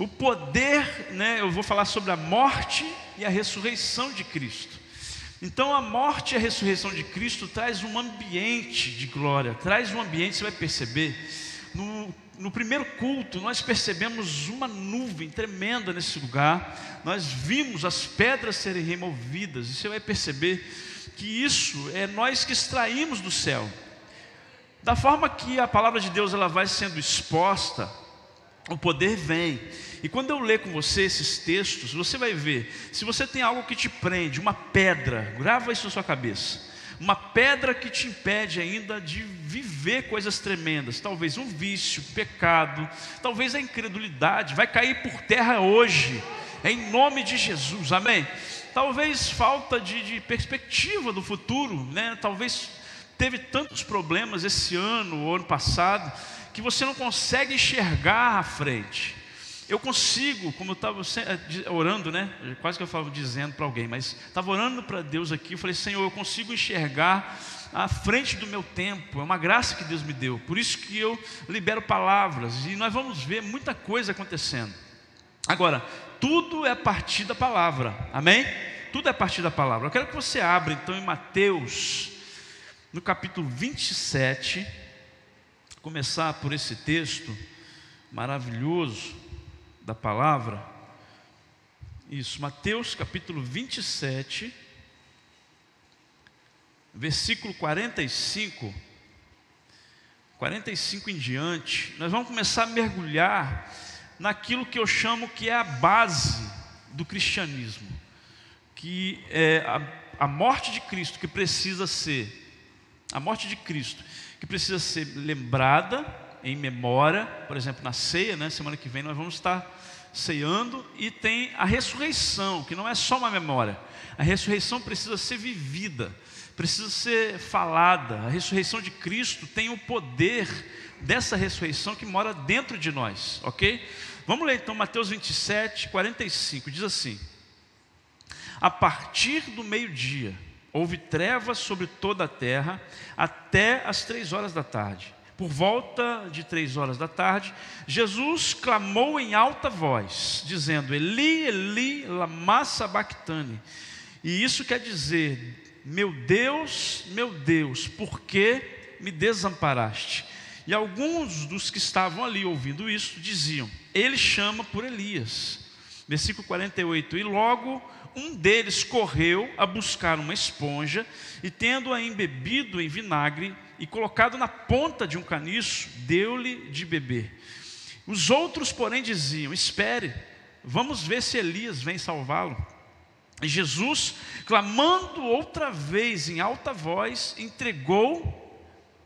O poder, né, eu vou falar sobre a morte e a ressurreição de Cristo. Então a morte e a ressurreição de Cristo traz um ambiente de glória, traz um ambiente, você vai perceber, no, no primeiro culto nós percebemos uma nuvem tremenda nesse lugar, nós vimos as pedras serem removidas, e você vai perceber que isso é nós que extraímos do céu. Da forma que a palavra de Deus ela vai sendo exposta, o poder vem. E quando eu ler com você esses textos, você vai ver, se você tem algo que te prende, uma pedra, grava isso na sua cabeça. Uma pedra que te impede ainda de viver coisas tremendas, talvez um vício, pecado, talvez a incredulidade, vai cair por terra hoje, em nome de Jesus, amém? Talvez falta de, de perspectiva do futuro, né? talvez teve tantos problemas esse ano ou ano passado, que você não consegue enxergar à frente. Eu consigo, como eu estava eh, orando, né? Quase que eu estava dizendo para alguém, mas estava orando para Deus aqui. Eu falei, Senhor, eu consigo enxergar à frente do meu tempo. É uma graça que Deus me deu. Por isso que eu libero palavras e nós vamos ver muita coisa acontecendo. Agora, tudo é a partir da palavra. Amém? Tudo é a partir da palavra. Eu quero que você abra então em Mateus, no capítulo 27, começar por esse texto maravilhoso da palavra. Isso, Mateus capítulo 27, versículo 45. 45 em diante, nós vamos começar a mergulhar naquilo que eu chamo que é a base do cristianismo, que é a, a morte de Cristo que precisa ser, a morte de Cristo que precisa ser lembrada em memória, por exemplo, na ceia, né? Semana que vem nós vamos estar ceando e tem a ressurreição, que não é só uma memória. A ressurreição precisa ser vivida, precisa ser falada. A ressurreição de Cristo tem o poder dessa ressurreição que mora dentro de nós, ok? Vamos ler então Mateus 27, 45, diz assim: A partir do meio-dia, houve trevas sobre toda a terra, até as três horas da tarde. Por volta de três horas da tarde, Jesus clamou em alta voz, dizendo: Eli, Eli, lama sabachthani. E isso quer dizer: Meu Deus, meu Deus, por que me desamparaste? E alguns dos que estavam ali ouvindo isso diziam: Ele chama por Elias. Versículo 48: E logo um deles correu a buscar uma esponja e, tendo-a embebido em vinagre, e colocado na ponta de um caniço, deu-lhe de beber. Os outros, porém, diziam: Espere, vamos ver se Elias vem salvá-lo. E Jesus, clamando outra vez em alta voz, entregou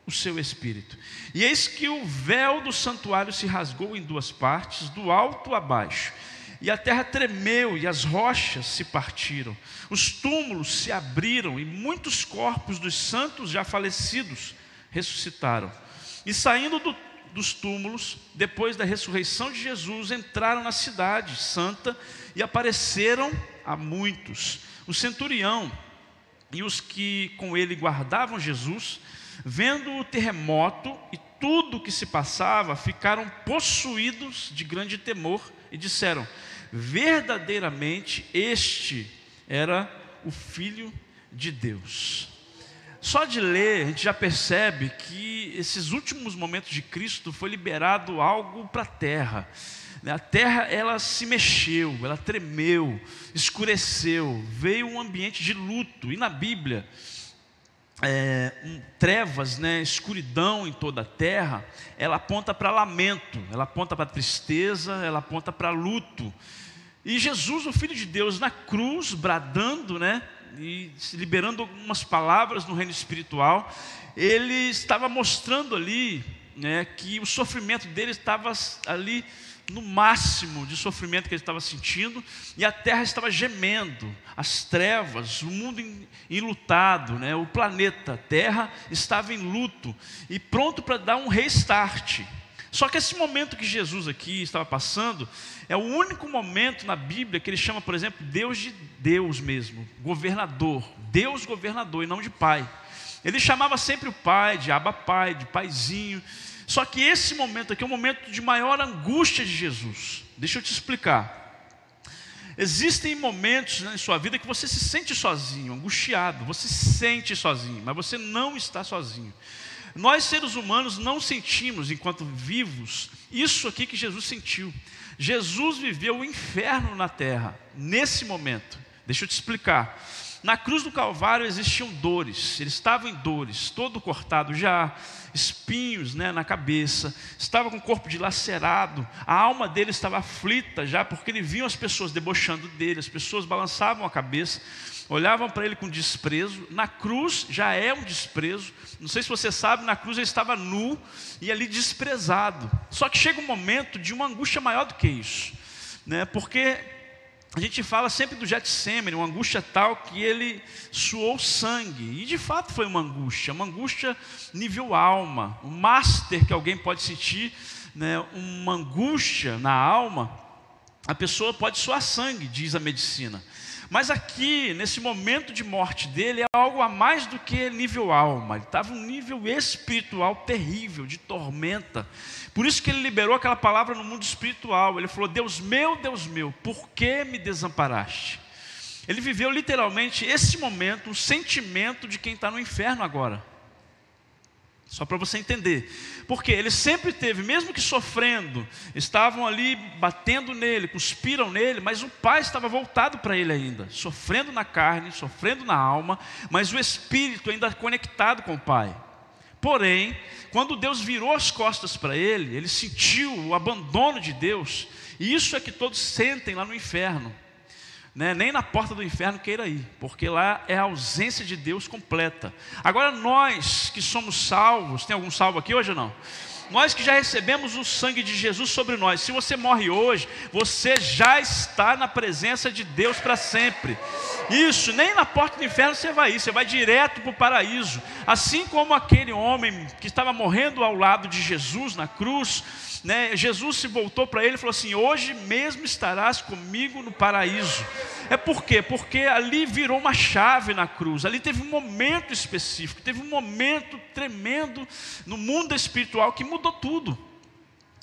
o seu espírito. E eis que o véu do santuário se rasgou em duas partes, do alto a baixo. E a terra tremeu e as rochas se partiram. Os túmulos se abriram e muitos corpos dos santos já falecidos ressuscitaram. E saindo do, dos túmulos, depois da ressurreição de Jesus, entraram na cidade santa e apareceram a muitos. O centurião e os que com ele guardavam Jesus, vendo o terremoto e tudo o que se passava, ficaram possuídos de grande temor e disseram: verdadeiramente este era o Filho de Deus. Só de ler, a gente já percebe que esses últimos momentos de Cristo foi liberado algo para a terra. A terra ela se mexeu, ela tremeu, escureceu, veio um ambiente de luto. E na Bíblia, é, trevas, né, escuridão em toda a terra, ela aponta para lamento, ela aponta para tristeza, ela aponta para luto. E Jesus, o Filho de Deus, na cruz, bradando, né, e liberando algumas palavras no reino espiritual, ele estava mostrando ali né, que o sofrimento dele estava ali no máximo de sofrimento que ele estava sentindo, e a terra estava gemendo, as trevas, o mundo enlutado, né, o planeta Terra estava em luto e pronto para dar um restart. Só que esse momento que Jesus aqui estava passando é o único momento na Bíblia que ele chama, por exemplo, Deus de Deus mesmo, governador, Deus governador e não de pai. Ele chamava sempre o pai de Abba Pai, de paizinho. Só que esse momento aqui é o momento de maior angústia de Jesus. Deixa eu te explicar. Existem momentos na sua vida que você se sente sozinho, angustiado, você se sente sozinho, mas você não está sozinho. Nós, seres humanos, não sentimos, enquanto vivos, isso aqui que Jesus sentiu. Jesus viveu o inferno na terra, nesse momento. Deixa eu te explicar. Na cruz do Calvário existiam dores, ele estava em dores, todo cortado já, espinhos né, na cabeça, estava com o corpo dilacerado, a alma dele estava aflita já, porque ele viu as pessoas debochando dele, as pessoas balançavam a cabeça, olhavam para ele com desprezo. Na cruz já é um desprezo, não sei se você sabe, na cruz ele estava nu e ali desprezado. Só que chega um momento de uma angústia maior do que isso, né, porque a gente fala sempre do Getsemane, uma angústia tal que ele suou sangue. E de fato foi uma angústia, uma angústia nível alma. O master que alguém pode sentir, né, uma angústia na alma, a pessoa pode suar sangue, diz a medicina. Mas aqui, nesse momento de morte dele, é algo a mais do que nível alma. Ele estava um nível espiritual terrível, de tormenta. Por isso que ele liberou aquela palavra no mundo espiritual. Ele falou: Deus meu, Deus meu, por que me desamparaste? Ele viveu literalmente esse momento, o sentimento de quem está no inferno agora. Só para você entender. Porque ele sempre teve, mesmo que sofrendo, estavam ali batendo nele, cuspiram nele, mas o pai estava voltado para ele ainda, sofrendo na carne, sofrendo na alma, mas o espírito ainda conectado com o pai. Porém, quando Deus virou as costas para ele, ele sentiu o abandono de Deus, e isso é que todos sentem lá no inferno. Né? Nem na porta do inferno queira ir, porque lá é a ausência de Deus completa. Agora, nós que somos salvos, tem algum salvo aqui hoje ou não? Nós que já recebemos o sangue de Jesus sobre nós, se você morre hoje, você já está na presença de Deus para sempre. Isso, nem na porta do inferno você vai ir, você vai direto para o paraíso. Assim como aquele homem que estava morrendo ao lado de Jesus na cruz, né, Jesus se voltou para ele e falou assim: Hoje mesmo estarás comigo no paraíso. É por quê? Porque ali virou uma chave na cruz, ali teve um momento específico, teve um momento tremendo no mundo espiritual que mudou tudo.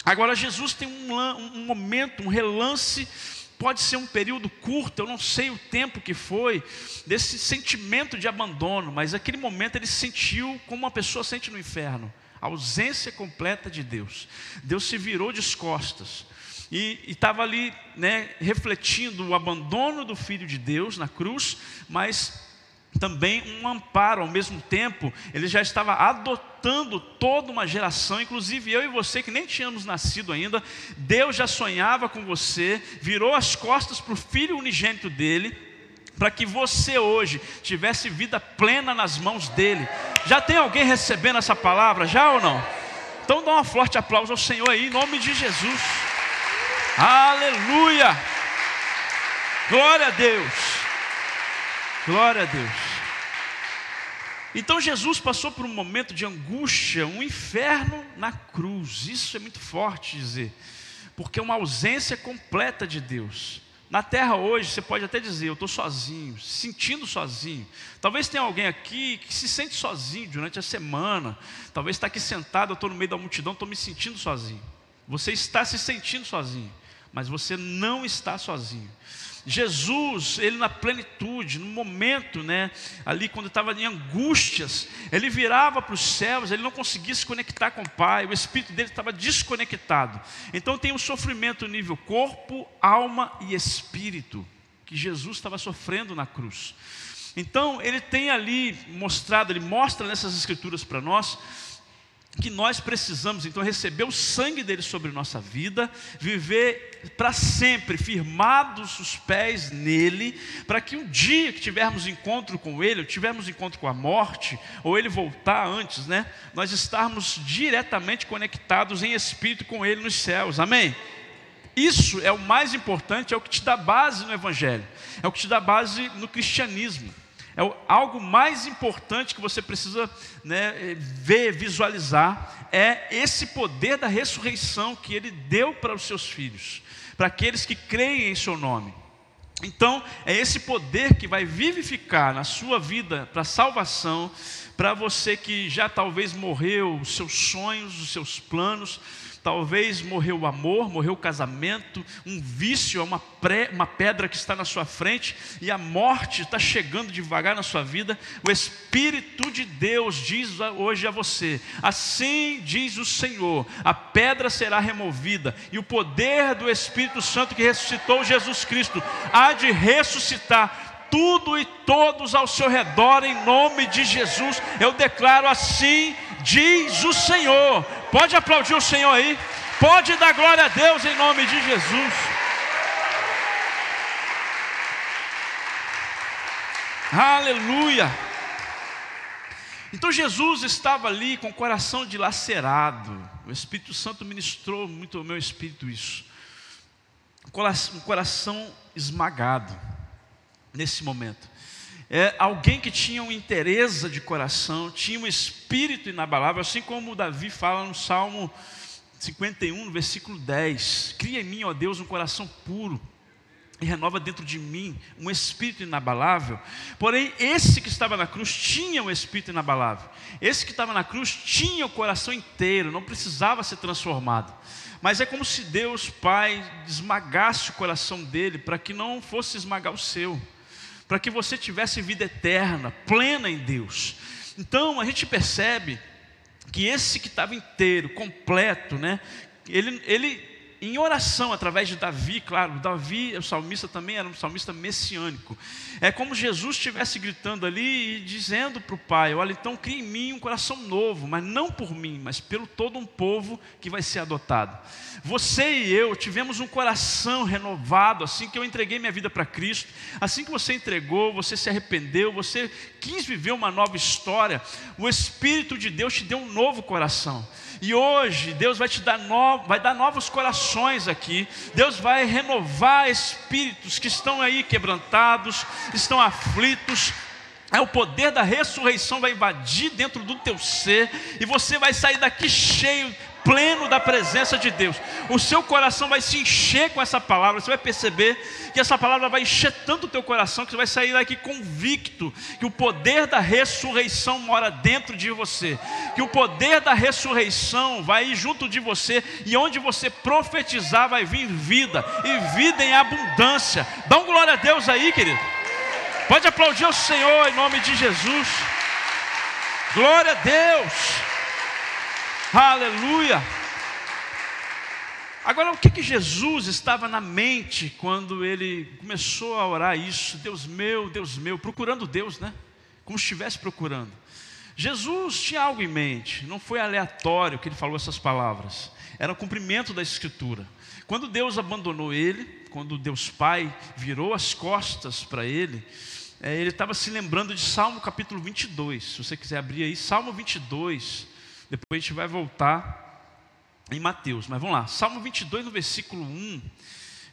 Agora, Jesus tem um, um momento, um relance pode ser um período curto, eu não sei o tempo que foi, desse sentimento de abandono, mas aquele momento ele sentiu como uma pessoa sente no inferno a ausência completa de Deus. Deus se virou de costas e estava ali né, refletindo o abandono do Filho de Deus na cruz, mas também um amparo ao mesmo tempo, ele já estava adotando toda uma geração, inclusive eu e você que nem tínhamos nascido ainda, Deus já sonhava com você, virou as costas para o filho unigênito dele, para que você hoje tivesse vida plena nas mãos dele. Já tem alguém recebendo essa palavra, já ou não? Então dá um forte aplauso ao Senhor aí, em nome de Jesus. Aleluia! Glória a Deus! Glória a Deus! Então Jesus passou por um momento de angústia, um inferno na cruz. Isso é muito forte dizer, porque é uma ausência completa de Deus. Na terra hoje, você pode até dizer, eu estou sozinho, sentindo sozinho. Talvez tenha alguém aqui que se sente sozinho durante a semana. Talvez está aqui sentado, eu estou no meio da multidão, estou me sentindo sozinho. Você está se sentindo sozinho, mas você não está sozinho. Jesus, ele na plenitude, no momento, né, ali quando estava em angústias, ele virava para os céus, ele não conseguia se conectar com o Pai, o espírito dele estava desconectado. Então tem um sofrimento nível corpo, alma e espírito, que Jesus estava sofrendo na cruz. Então ele tem ali mostrado, ele mostra nessas escrituras para nós que nós precisamos então receber o sangue dele sobre nossa vida, viver para sempre firmados os pés nele, para que um dia que tivermos encontro com ele, ou tivermos encontro com a morte, ou ele voltar antes, né, nós estarmos diretamente conectados em espírito com ele nos céus. Amém. Isso é o mais importante, é o que te dá base no evangelho, é o que te dá base no cristianismo. É algo mais importante que você precisa né, ver, visualizar, é esse poder da ressurreição que Ele deu para os seus filhos, para aqueles que creem em Seu nome. Então, é esse poder que vai vivificar na sua vida para salvação, para você que já talvez morreu os seus sonhos, os seus planos, talvez morreu o amor, morreu o casamento, um vício é uma, pré, uma pedra que está na sua frente e a morte está chegando devagar na sua vida. O Espírito de Deus diz hoje a você: assim diz o Senhor, a pedra será removida e o poder do Espírito Santo que ressuscitou Jesus Cristo há de ressuscitar tudo e todos ao seu redor, em nome de Jesus. Eu declaro assim, diz o Senhor. Pode aplaudir o Senhor aí, pode dar glória a Deus em nome de Jesus. Aleluia. Então Jesus estava ali com o coração dilacerado. O Espírito Santo ministrou muito ao meu espírito isso. Um coração esmagado nesse momento. É alguém que tinha uma interesse de coração, tinha um espírito inabalável, assim como Davi fala no Salmo 51, no versículo 10: Cria em mim, ó Deus, um coração puro e renova dentro de mim um espírito inabalável. Porém, esse que estava na cruz tinha um espírito inabalável. Esse que estava na cruz tinha o coração inteiro, não precisava ser transformado. Mas é como se Deus Pai esmagasse o coração dele para que não fosse esmagar o seu para que você tivesse vida eterna, plena em Deus. Então a gente percebe que esse que estava inteiro, completo, né? Ele, ele em oração através de Davi, claro, Davi, o salmista também era um salmista messiânico. É como Jesus estivesse gritando ali e dizendo para o Pai: Olha, então cria em mim um coração novo, mas não por mim, mas pelo todo um povo que vai ser adotado. Você e eu tivemos um coração renovado assim que eu entreguei minha vida para Cristo, assim que você entregou, você se arrependeu, você quis viver uma nova história, o Espírito de Deus te deu um novo coração. E hoje Deus vai te dar novo, vai dar novos corações aqui. Deus vai renovar espíritos que estão aí quebrantados, estão aflitos. É o poder da ressurreição vai invadir dentro do teu ser e você vai sair daqui cheio pleno da presença de Deus. O seu coração vai se encher com essa palavra. Você vai perceber que essa palavra vai encher tanto o teu coração que você vai sair daqui convicto que o poder da ressurreição mora dentro de você. Que o poder da ressurreição vai ir junto de você e onde você profetizar vai vir vida e vida em abundância. Dá um glória a Deus aí, querido. Pode aplaudir o Senhor em nome de Jesus. Glória a Deus. Aleluia. Agora, o que, que Jesus estava na mente quando ele começou a orar isso? Deus meu, Deus meu, procurando Deus, né? Como se estivesse procurando. Jesus tinha algo em mente, não foi aleatório que ele falou essas palavras, era o cumprimento da Escritura. Quando Deus abandonou ele, quando Deus Pai virou as costas para ele, é, ele estava se lembrando de Salmo capítulo 22. Se você quiser abrir aí, Salmo 22, depois a gente vai voltar em Mateus, mas vamos lá. Salmo 22, no versículo 1.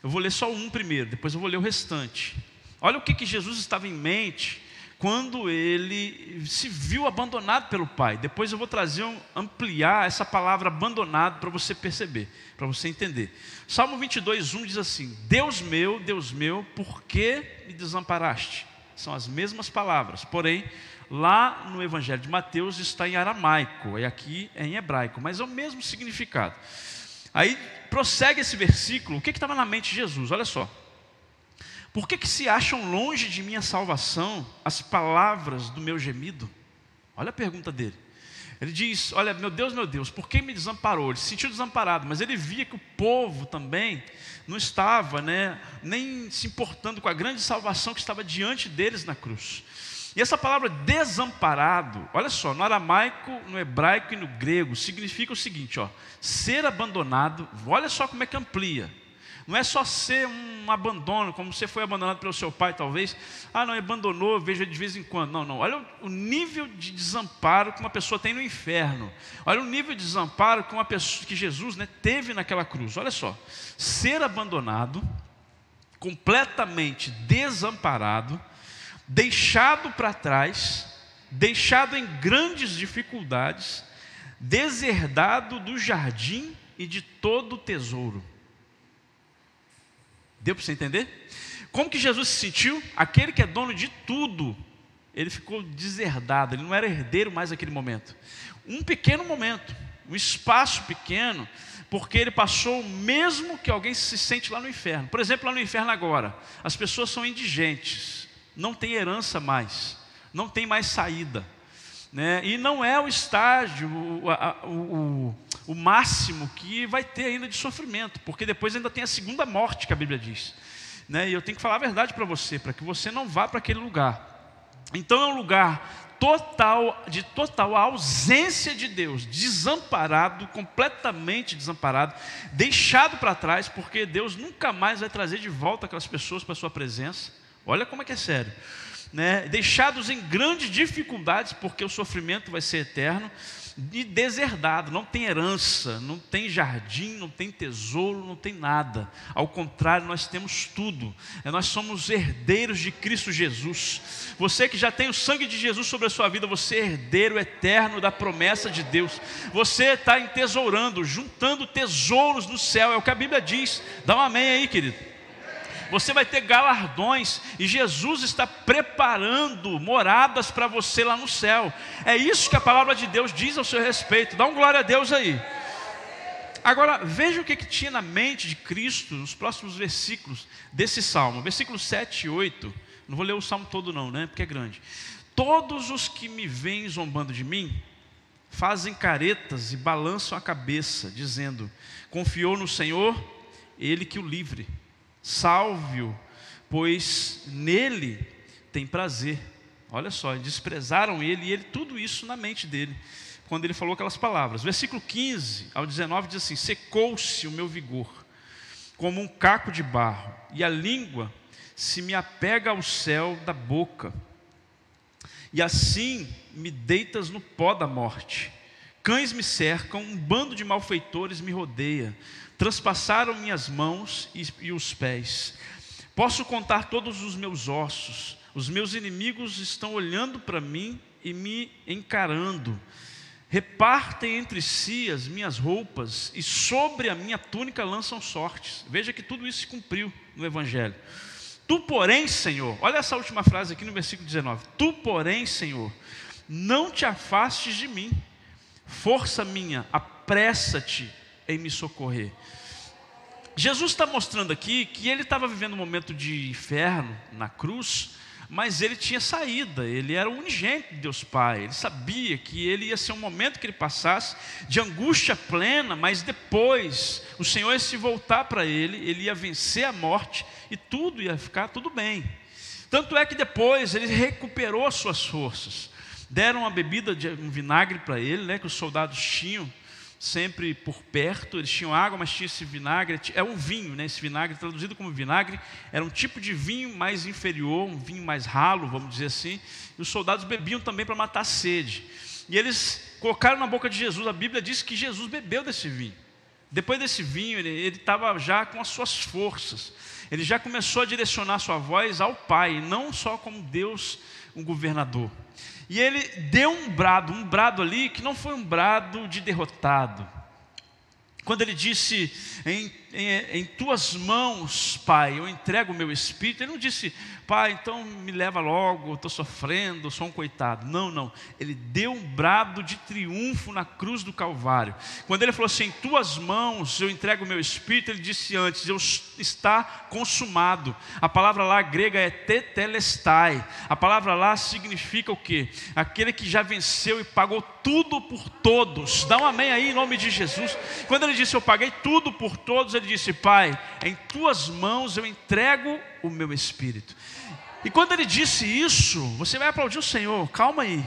Eu vou ler só 1 primeiro, depois eu vou ler o restante. Olha o que, que Jesus estava em mente quando ele se viu abandonado pelo Pai. Depois eu vou trazer, um, ampliar essa palavra abandonado para você perceber, para você entender. Salmo 22, 1 diz assim: Deus meu, Deus meu, por que me desamparaste? São as mesmas palavras, porém Lá no Evangelho de Mateus está em aramaico, e aqui é em hebraico, mas é o mesmo significado. Aí prossegue esse versículo, o que estava na mente de Jesus? Olha só. Por que, que se acham longe de minha salvação as palavras do meu gemido? Olha a pergunta dele. Ele diz: Olha, meu Deus, meu Deus, por que me desamparou? Ele se sentiu desamparado, mas ele via que o povo também não estava né, nem se importando com a grande salvação que estava diante deles na cruz. E essa palavra desamparado, olha só, no aramaico, no hebraico e no grego, significa o seguinte: ó, ser abandonado, olha só como é que amplia. Não é só ser um abandono, como você foi abandonado pelo seu pai, talvez. Ah, não, abandonou, veja de vez em quando. Não, não. Olha o nível de desamparo que uma pessoa tem no inferno. Olha o nível de desamparo que, uma pessoa, que Jesus né, teve naquela cruz. Olha só. Ser abandonado, completamente desamparado, deixado para trás, deixado em grandes dificuldades, deserdado do jardim e de todo o tesouro. Deu para você entender? Como que Jesus se sentiu? Aquele que é dono de tudo, ele ficou deserdado, ele não era herdeiro mais naquele momento. Um pequeno momento, um espaço pequeno, porque ele passou o mesmo que alguém se sente lá no inferno. Por exemplo, lá no inferno agora, as pessoas são indigentes, não tem herança mais, não tem mais saída. Né? E não é o estágio, o, o, o, máximo que vai ter ainda de sofrimento, porque depois ainda tem a segunda morte que a Bíblia diz. Né? E eu tenho que falar a verdade para você, para que você não vá para aquele lugar. Então é um lugar total, de total ausência de Deus, desamparado, completamente desamparado, deixado para trás, porque Deus nunca mais vai trazer de volta aquelas pessoas para a sua presença. Olha como é que é sério né, deixados em grandes dificuldades, porque o sofrimento vai ser eterno, e deserdado, não tem herança, não tem jardim, não tem tesouro, não tem nada. Ao contrário, nós temos tudo. É, nós somos herdeiros de Cristo Jesus. Você que já tem o sangue de Jesus sobre a sua vida, você é herdeiro eterno da promessa de Deus. Você está entesourando, juntando tesouros no céu, é o que a Bíblia diz. Dá um amém aí, querido você vai ter galardões, e Jesus está preparando moradas para você lá no céu. É isso que a palavra de Deus diz ao seu respeito. Dá um glória a Deus aí. Agora, veja o que, que tinha na mente de Cristo nos próximos versículos desse salmo, versículos 7 e 8. Não vou ler o salmo todo, não, né? Porque é grande. Todos os que me veem zombando de mim, fazem caretas e balançam a cabeça, dizendo: Confiou no Senhor, Ele que o livre salve-o, pois nele tem prazer. Olha só, desprezaram ele e ele tudo isso na mente dele, quando ele falou aquelas palavras. Versículo 15 ao 19 diz assim: Secou-se o meu vigor, como um caco de barro, e a língua se me apega ao céu da boca. E assim me deitas no pó da morte. Cães me cercam, um bando de malfeitores me rodeia transpassaram minhas mãos e, e os pés. Posso contar todos os meus ossos, os meus inimigos estão olhando para mim e me encarando. Repartem entre si as minhas roupas e sobre a minha túnica lançam sortes. Veja que tudo isso se cumpriu no Evangelho. Tu, porém, Senhor, olha essa última frase aqui no versículo 19: Tu, porém, Senhor, não te afastes de mim, força minha, apressa-te em me socorrer. Jesus está mostrando aqui que ele estava vivendo um momento de inferno na cruz, mas ele tinha saída, ele era o unigênito de Deus Pai, ele sabia que ele ia ser um momento que ele passasse de angústia plena, mas depois o Senhor ia se voltar para ele, ele ia vencer a morte e tudo ia ficar tudo bem. Tanto é que depois ele recuperou as suas forças, deram uma bebida de um vinagre para ele, né, que os soldados tinham, sempre por perto, eles tinham água, mas tinha esse vinagre, é um vinho, né? esse vinagre, traduzido como vinagre, era um tipo de vinho mais inferior, um vinho mais ralo, vamos dizer assim, e os soldados bebiam também para matar a sede. E eles colocaram na boca de Jesus, a Bíblia diz que Jesus bebeu desse vinho. Depois desse vinho, ele estava já com as suas forças, ele já começou a direcionar sua voz ao Pai, não só como Deus, um governador. E ele deu um brado, um brado ali que não foi um brado de derrotado. Quando ele disse, em, em, em tuas mãos, Pai, eu entrego o meu espírito, ele não disse, pai, então me leva logo, estou sofrendo, sou um coitado. Não, não. Ele deu um brado de triunfo na cruz do Calvário. Quando ele falou assim: em tuas mãos eu entrego o meu espírito, ele disse antes: eu, está consumado. A palavra lá grega é tetelestai. A palavra lá significa o quê? Aquele que já venceu e pagou tudo por todos. Dá um amém aí em nome de Jesus. Quando ele disse: Eu paguei tudo por todos, ele disse: Pai, em tuas mãos eu entrego o meu espírito. E quando ele disse isso, você vai aplaudir o Senhor, calma aí.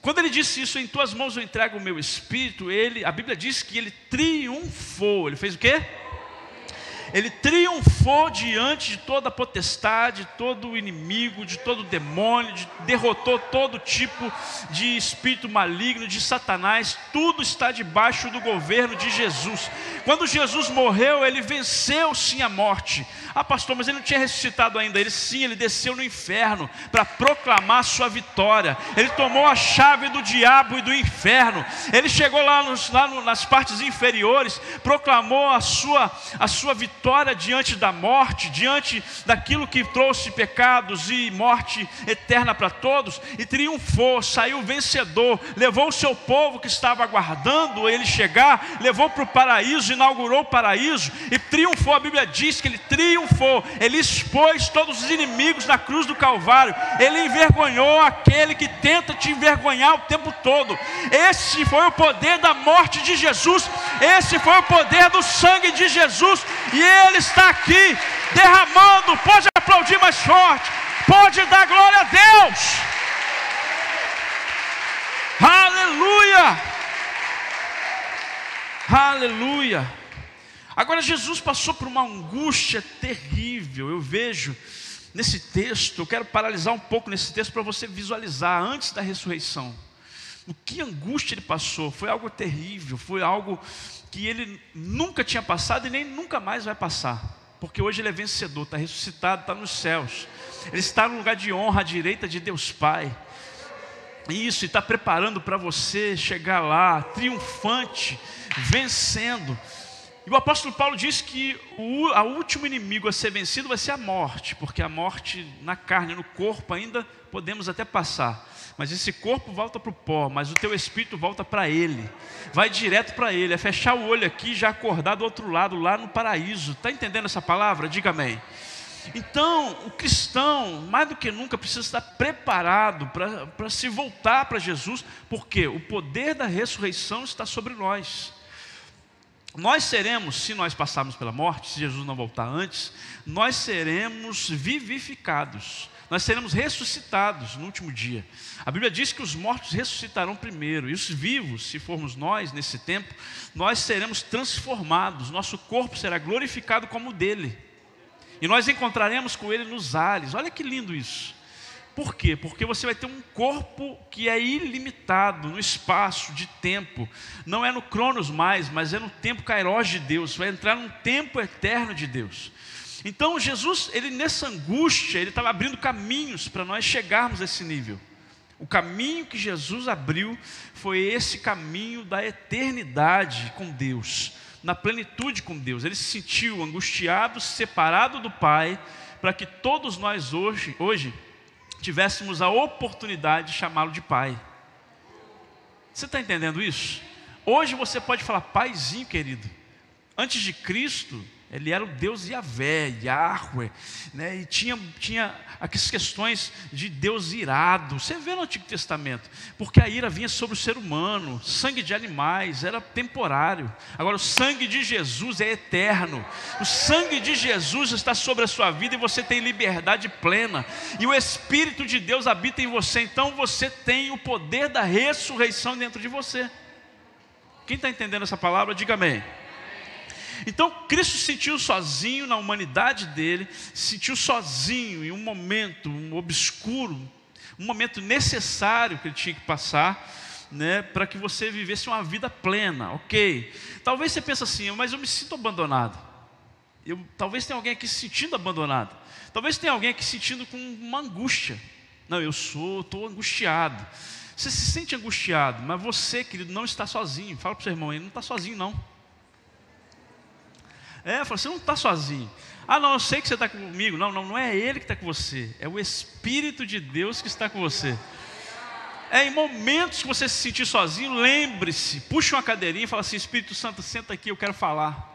Quando ele disse isso, em tuas mãos eu entrego o meu espírito, ele, a Bíblia diz que ele triunfou. Ele fez o quê? Ele triunfou diante de toda a potestade, de todo o inimigo, de todo o demônio, de, derrotou todo tipo de espírito maligno, de Satanás, tudo está debaixo do governo de Jesus. Quando Jesus morreu, ele venceu sim a morte. Ah, pastor, mas ele não tinha ressuscitado ainda. Ele sim, ele desceu no inferno para proclamar sua vitória. Ele tomou a chave do diabo e do inferno. Ele chegou lá, nos, lá no, nas partes inferiores, proclamou a sua, a sua vitória vitória diante da morte, diante daquilo que trouxe pecados e morte eterna para todos, e triunfou, saiu vencedor, levou o seu povo que estava aguardando ele chegar, levou para o paraíso, inaugurou o paraíso e triunfou. A Bíblia diz que ele triunfou, ele expôs todos os inimigos na cruz do Calvário, ele envergonhou aquele que tenta te envergonhar o tempo todo. Esse foi o poder da morte de Jesus, esse foi o poder do sangue de Jesus, e Ele está aqui derramando. Pode aplaudir mais forte, pode dar glória a Deus. Aleluia! Aleluia! Agora, Jesus passou por uma angústia terrível. Eu vejo nesse texto, eu quero paralisar um pouco nesse texto para você visualizar antes da ressurreição. O que angústia ele passou foi algo terrível, foi algo que ele nunca tinha passado e nem nunca mais vai passar, porque hoje ele é vencedor, está ressuscitado, está nos céus, ele está no lugar de honra à direita de Deus Pai. Isso, e está preparando para você chegar lá, triunfante, vencendo. E o apóstolo Paulo diz que o a último inimigo a ser vencido vai ser a morte, porque a morte na carne, no corpo, ainda podemos até passar mas esse corpo volta para o pó, mas o teu espírito volta para Ele, vai direto para Ele, é fechar o olho aqui e já acordar do outro lado, lá no paraíso. Está entendendo essa palavra? Diga amém. Então, o cristão, mais do que nunca, precisa estar preparado para se voltar para Jesus, porque o poder da ressurreição está sobre nós. Nós seremos, se nós passarmos pela morte, se Jesus não voltar antes, nós seremos vivificados nós seremos ressuscitados no último dia. A Bíblia diz que os mortos ressuscitarão primeiro, e os vivos, se formos nós nesse tempo, nós seremos transformados, nosso corpo será glorificado como o dele, e nós encontraremos com ele nos ares. Olha que lindo isso. Por quê? Porque você vai ter um corpo que é ilimitado no espaço de tempo. Não é no Cronos mais, mas é no tempo Kairos de Deus. Vai entrar num tempo eterno de Deus. Então Jesus, ele nessa angústia, ele estava abrindo caminhos para nós chegarmos a esse nível. O caminho que Jesus abriu foi esse caminho da eternidade com Deus, na plenitude com Deus. Ele se sentiu angustiado, separado do Pai, para que todos nós hoje, hoje tivéssemos a oportunidade de chamá-lo de Pai. Você está entendendo isso? Hoje você pode falar, Paizinho querido. Antes de Cristo, ele era o Deus Yahvé, Yahweh, né? e tinha, tinha aquelas questões de Deus irado. Você vê no Antigo Testamento, porque a ira vinha sobre o ser humano, sangue de animais era temporário. Agora, o sangue de Jesus é eterno. O sangue de Jesus está sobre a sua vida e você tem liberdade plena. E o Espírito de Deus habita em você, então você tem o poder da ressurreição dentro de você. Quem está entendendo essa palavra, diga amém. Então Cristo se sentiu sozinho na humanidade dele, se sentiu sozinho em um momento um obscuro, um momento necessário que ele tinha que passar, né, para que você vivesse uma vida plena, ok? Talvez você pense assim, mas eu me sinto abandonado. Eu, talvez tenha alguém aqui se sentindo abandonado. Talvez tenha alguém aqui sentindo com uma angústia. Não, eu sou, estou angustiado. Você se sente angustiado, mas você, querido, não está sozinho. Fala para o seu irmão, ele não está sozinho, não. É, fala, você não está sozinho. Ah, não, eu sei que você está comigo. Não, não, não é ele que está com você. É o Espírito de Deus que está com você. É em momentos que você se sentir sozinho, lembre-se, puxe uma cadeirinha e fala assim: Espírito Santo, senta aqui, eu quero falar.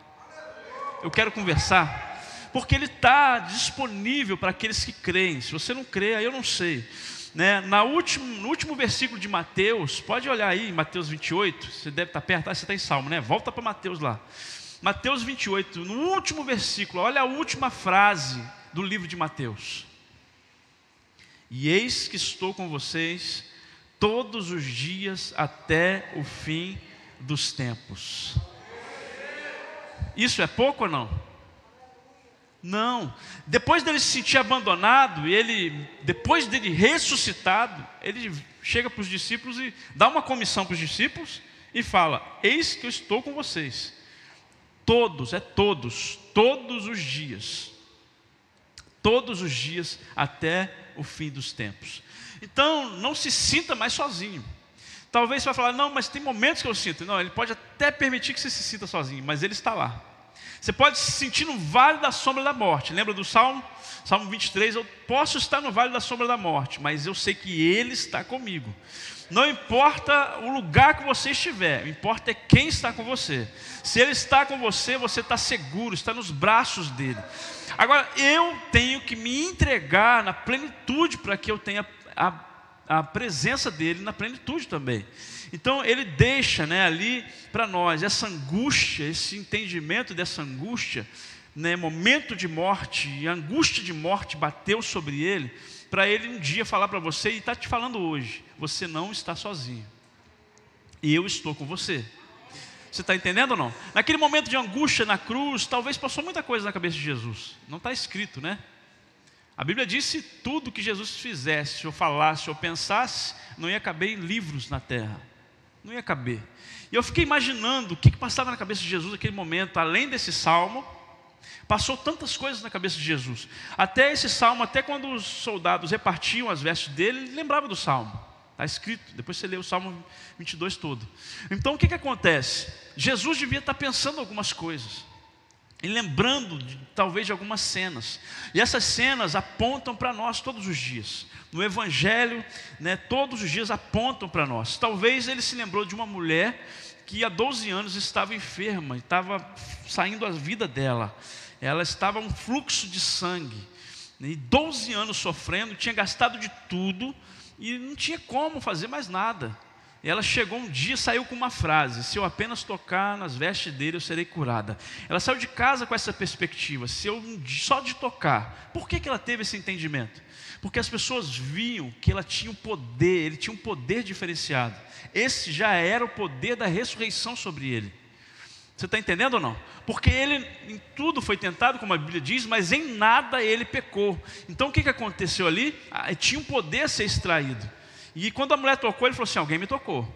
Eu quero conversar. Porque ele está disponível para aqueles que creem. Se você não crê, aí eu não sei. Né? Na último, no último versículo de Mateus, pode olhar aí, Mateus 28, você deve estar perto, ah, você está em Salmo, né? Volta para Mateus lá. Mateus 28, no último versículo, olha a última frase do livro de Mateus. E eis que estou com vocês todos os dias até o fim dos tempos. Isso é pouco ou não? Não. Depois dele se sentir abandonado, ele, depois dele ressuscitado, ele chega para os discípulos e dá uma comissão para os discípulos e fala: Eis que eu estou com vocês Todos, é todos, todos os dias. Todos os dias até o fim dos tempos. Então, não se sinta mais sozinho. Talvez você vai falar, não, mas tem momentos que eu sinto. Não, ele pode até permitir que você se sinta sozinho, mas ele está lá. Você pode se sentir no vale da sombra da morte. Lembra do Salmo? Salmo 23, eu posso estar no vale da sombra da morte, mas eu sei que Ele está comigo. Não importa o lugar que você estiver, o importa é quem está com você. Se Ele está com você, você está seguro, está nos braços dele. Agora, eu tenho que me entregar na plenitude para que eu tenha a, a presença dele na plenitude também. Então ele deixa né, ali para nós essa angústia, esse entendimento dessa angústia, né, momento de morte, angústia de morte bateu sobre ele, para ele um dia falar para você, e está te falando hoje: você não está sozinho, e eu estou com você. Você está entendendo ou não? Naquele momento de angústia na cruz, talvez passou muita coisa na cabeça de Jesus, não está escrito, né? A Bíblia disse tudo que Jesus fizesse, ou falasse, ou pensasse, não ia caber em livros na terra não ia caber. E eu fiquei imaginando o que, que passava na cabeça de Jesus naquele momento, além desse salmo, passou tantas coisas na cabeça de Jesus. Até esse salmo, até quando os soldados repartiam as vestes dele, ele lembrava do salmo. Está escrito, depois você lê o Salmo 22 todo. Então o que, que acontece? Jesus devia estar pensando algumas coisas. E lembrando de, talvez de algumas cenas. E essas cenas apontam para nós todos os dias no Evangelho, né, todos os dias apontam para nós. Talvez ele se lembrou de uma mulher que há 12 anos estava enferma, estava saindo a vida dela. Ela estava um fluxo de sangue. E 12 anos sofrendo, tinha gastado de tudo e não tinha como fazer mais nada. E ela chegou um dia, saiu com uma frase: Se eu apenas tocar nas vestes dele, eu serei curada. Ela saiu de casa com essa perspectiva: Se eu só de tocar. Por que, que ela teve esse entendimento? Porque as pessoas viam que ela tinha um poder, ele tinha um poder diferenciado. Esse já era o poder da ressurreição sobre ele. Você está entendendo ou não? Porque ele em tudo foi tentado, como a Bíblia diz, mas em nada ele pecou. Então o que, que aconteceu ali? Ah, tinha um poder a ser extraído. E quando a mulher tocou, ele falou assim: Alguém me tocou.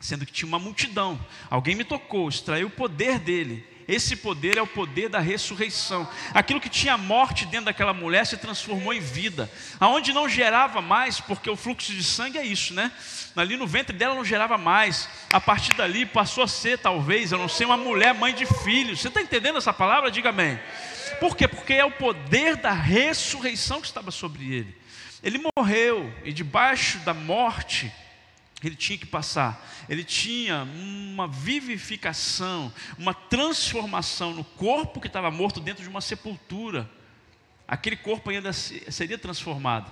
Sendo que tinha uma multidão. Alguém me tocou, extraiu o poder dele. Esse poder é o poder da ressurreição. Aquilo que tinha morte dentro daquela mulher se transformou em vida. Aonde não gerava mais, porque o fluxo de sangue é isso, né? Ali no ventre dela não gerava mais. A partir dali passou a ser, talvez, eu não sei, uma mulher mãe de filhos. Você está entendendo essa palavra? Diga amém. Por quê? Porque é o poder da ressurreição que estava sobre ele. Ele morreu e debaixo da morte ele tinha que passar, ele tinha uma vivificação, uma transformação no corpo que estava morto dentro de uma sepultura. Aquele corpo ainda seria transformado,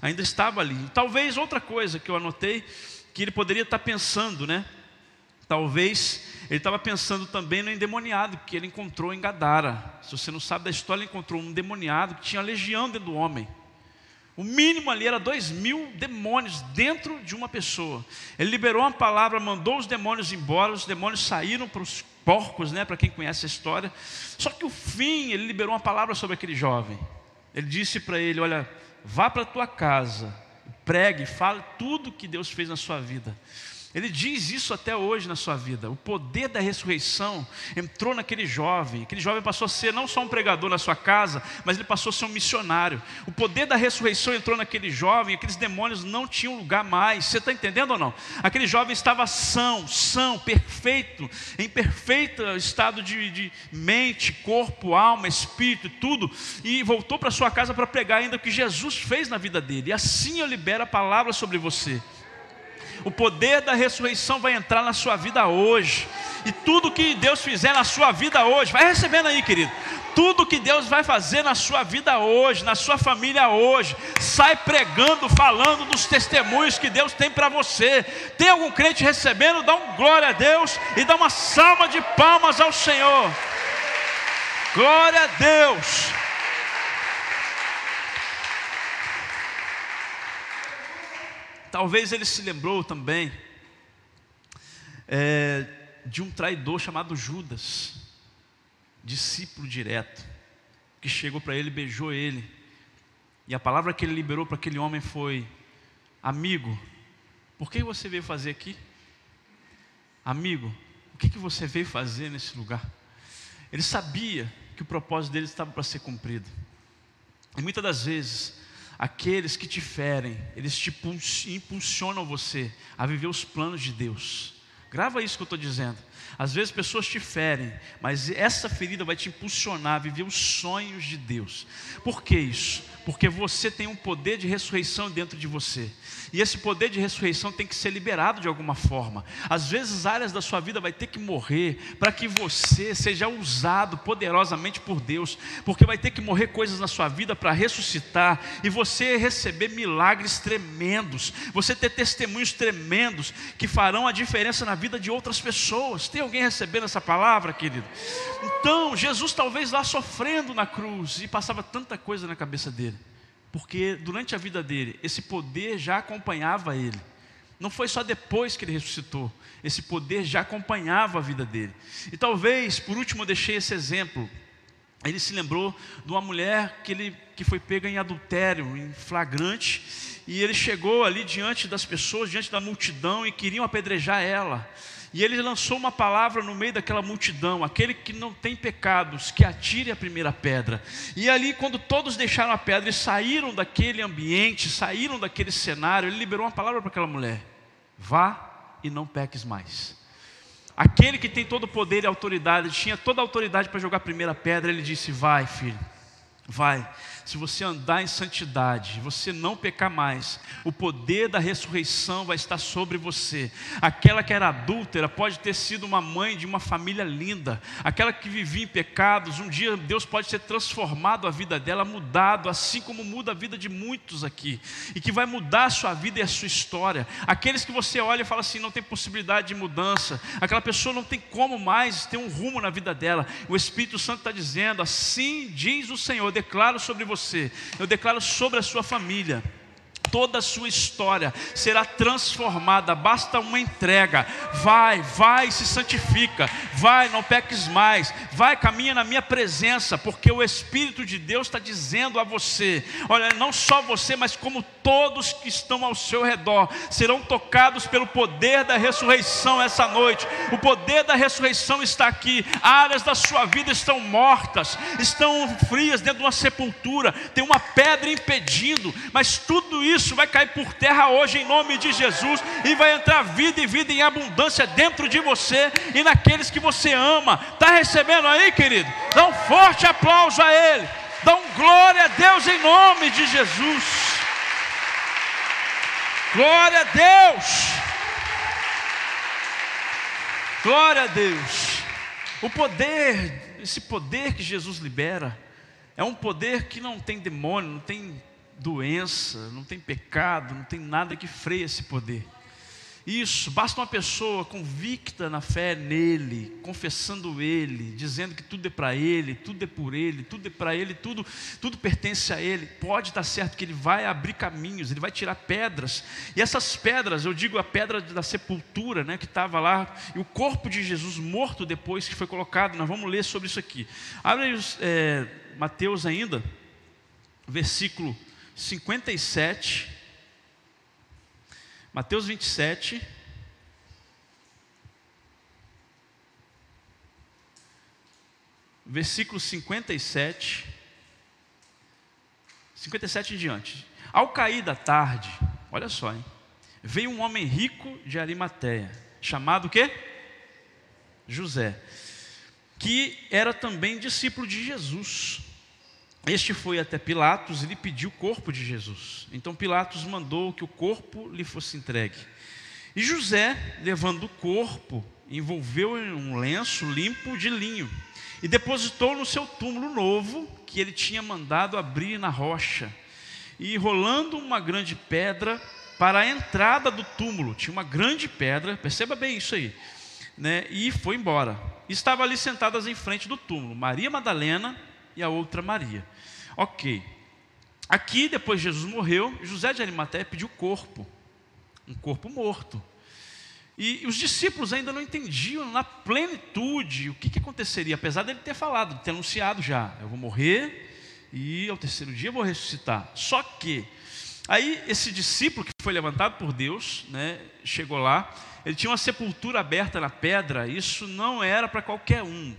ainda estava ali. Talvez outra coisa que eu anotei, que ele poderia estar pensando, né? Talvez ele estava pensando também no endemoniado que ele encontrou em Gadara. Se você não sabe da história, ele encontrou um endemoniado que tinha legião dentro do homem. O mínimo ali era dois mil demônios dentro de uma pessoa. Ele liberou uma palavra, mandou os demônios embora, os demônios saíram para os porcos, né, para quem conhece a história. Só que o fim, ele liberou uma palavra sobre aquele jovem. Ele disse para ele: Olha, vá para a tua casa, pregue, fale tudo que Deus fez na sua vida. Ele diz isso até hoje na sua vida. O poder da ressurreição entrou naquele jovem. Aquele jovem passou a ser não só um pregador na sua casa, mas ele passou a ser um missionário. O poder da ressurreição entrou naquele jovem. Aqueles demônios não tinham lugar mais. Você está entendendo ou não? Aquele jovem estava são, são, perfeito, em perfeito estado de, de mente, corpo, alma, espírito, tudo. E voltou para sua casa para pregar ainda o que Jesus fez na vida dele. E assim eu libero a palavra sobre você. O poder da ressurreição vai entrar na sua vida hoje. E tudo que Deus fizer na sua vida hoje, vai recebendo aí, querido. Tudo que Deus vai fazer na sua vida hoje, na sua família hoje, sai pregando, falando dos testemunhos que Deus tem para você. Tem algum crente recebendo? Dá um glória a Deus e dá uma salva de palmas ao Senhor. Glória a Deus. Talvez ele se lembrou também é, de um traidor chamado Judas, discípulo direto, que chegou para ele, beijou ele, e a palavra que ele liberou para aquele homem foi: Amigo, por que você veio fazer aqui? Amigo, o que, que você veio fazer nesse lugar? Ele sabia que o propósito dele estava para ser cumprido. E muitas das vezes Aqueles que te ferem, eles te impulsionam você a viver os planos de Deus. Grava isso que eu estou dizendo. Às vezes pessoas te ferem, mas essa ferida vai te impulsionar a viver os sonhos de Deus. Por que isso? Porque você tem um poder de ressurreição dentro de você. E esse poder de ressurreição tem que ser liberado de alguma forma. Às vezes áreas da sua vida vai ter que morrer para que você seja usado poderosamente por Deus, porque vai ter que morrer coisas na sua vida para ressuscitar e você receber milagres tremendos, você ter testemunhos tremendos que farão a diferença na vida de outras pessoas. Tem alguém recebendo essa palavra, querido? Então, Jesus talvez lá sofrendo na cruz e passava tanta coisa na cabeça dele porque durante a vida dele, esse poder já acompanhava ele. Não foi só depois que ele ressuscitou, esse poder já acompanhava a vida dele. E talvez, por último, eu deixei esse exemplo. Ele se lembrou de uma mulher que, ele, que foi pega em adultério, em flagrante, e ele chegou ali diante das pessoas, diante da multidão, e queriam apedrejar ela. E ele lançou uma palavra no meio daquela multidão: aquele que não tem pecados, que atire a primeira pedra. E ali, quando todos deixaram a pedra e saíram daquele ambiente, saíram daquele cenário, ele liberou uma palavra para aquela mulher: vá e não peques mais. Aquele que tem todo o poder e autoridade, tinha toda a autoridade para jogar a primeira pedra, ele disse: vai, filho, vai se você andar em santidade, você não pecar mais, o poder da ressurreição vai estar sobre você. Aquela que era adúltera pode ter sido uma mãe de uma família linda, aquela que vivia em pecados, um dia Deus pode ser transformado a vida dela, mudado, assim como muda a vida de muitos aqui, e que vai mudar a sua vida e a sua história. Aqueles que você olha e fala assim, não tem possibilidade de mudança, aquela pessoa não tem como mais ter um rumo na vida dela. O Espírito Santo está dizendo, assim diz o Senhor, declaro sobre você você, eu declaro sobre a sua família toda a sua história será transformada, basta uma entrega. Vai, vai, se santifica, vai, não peques mais, vai, caminha na minha presença, porque o Espírito de Deus está dizendo a você: olha, não só você, mas como todos que estão ao seu redor serão tocados pelo poder da ressurreição essa noite. O poder da ressurreição está aqui, áreas da sua vida estão mortas, estão frias dentro de uma sepultura, tem uma pedra impedindo, mas tudo isso isso vai cair por terra hoje em nome de Jesus e vai entrar vida e vida em abundância dentro de você e naqueles que você ama. Está recebendo aí, querido? Dá um forte aplauso a Ele. Dá um glória a Deus em nome de Jesus. Glória a Deus. Glória a Deus. O poder, esse poder que Jesus libera, é um poder que não tem demônio, não tem doença, não tem pecado, não tem nada que freie esse poder. Isso, basta uma pessoa convicta na fé nele, confessando ele, dizendo que tudo é para ele, tudo é por ele, tudo é para ele, tudo, tudo pertence a ele. Pode estar certo que ele vai abrir caminhos, ele vai tirar pedras. E essas pedras, eu digo a pedra da sepultura, né, que estava lá, e o corpo de Jesus morto depois que foi colocado. Nós vamos ler sobre isso aqui. Abre aí, é, Mateus ainda, versículo 57, Mateus 27, versículo 57, 57 em diante. Ao cair da tarde, olha só, hein? Veio um homem rico de Arimateia, chamado quê? José, que era também discípulo de Jesus. Este foi até Pilatos e lhe pediu o corpo de Jesus. Então Pilatos mandou que o corpo lhe fosse entregue. E José, levando o corpo, envolveu em um lenço limpo de linho e depositou no seu túmulo novo que ele tinha mandado abrir na rocha. E rolando uma grande pedra para a entrada do túmulo, tinha uma grande pedra, perceba bem isso aí, né? E foi embora. Estava ali sentadas em frente do túmulo, Maria Madalena e a outra Maria. Ok. Aqui, depois Jesus morreu, José de Arimateia pediu corpo, um corpo morto. E os discípulos ainda não entendiam na plenitude o que, que aconteceria, apesar dele ter falado, ter anunciado já: eu vou morrer e ao terceiro dia eu vou ressuscitar. Só que, aí esse discípulo que foi levantado por Deus, né, chegou lá, ele tinha uma sepultura aberta na pedra, isso não era para qualquer um.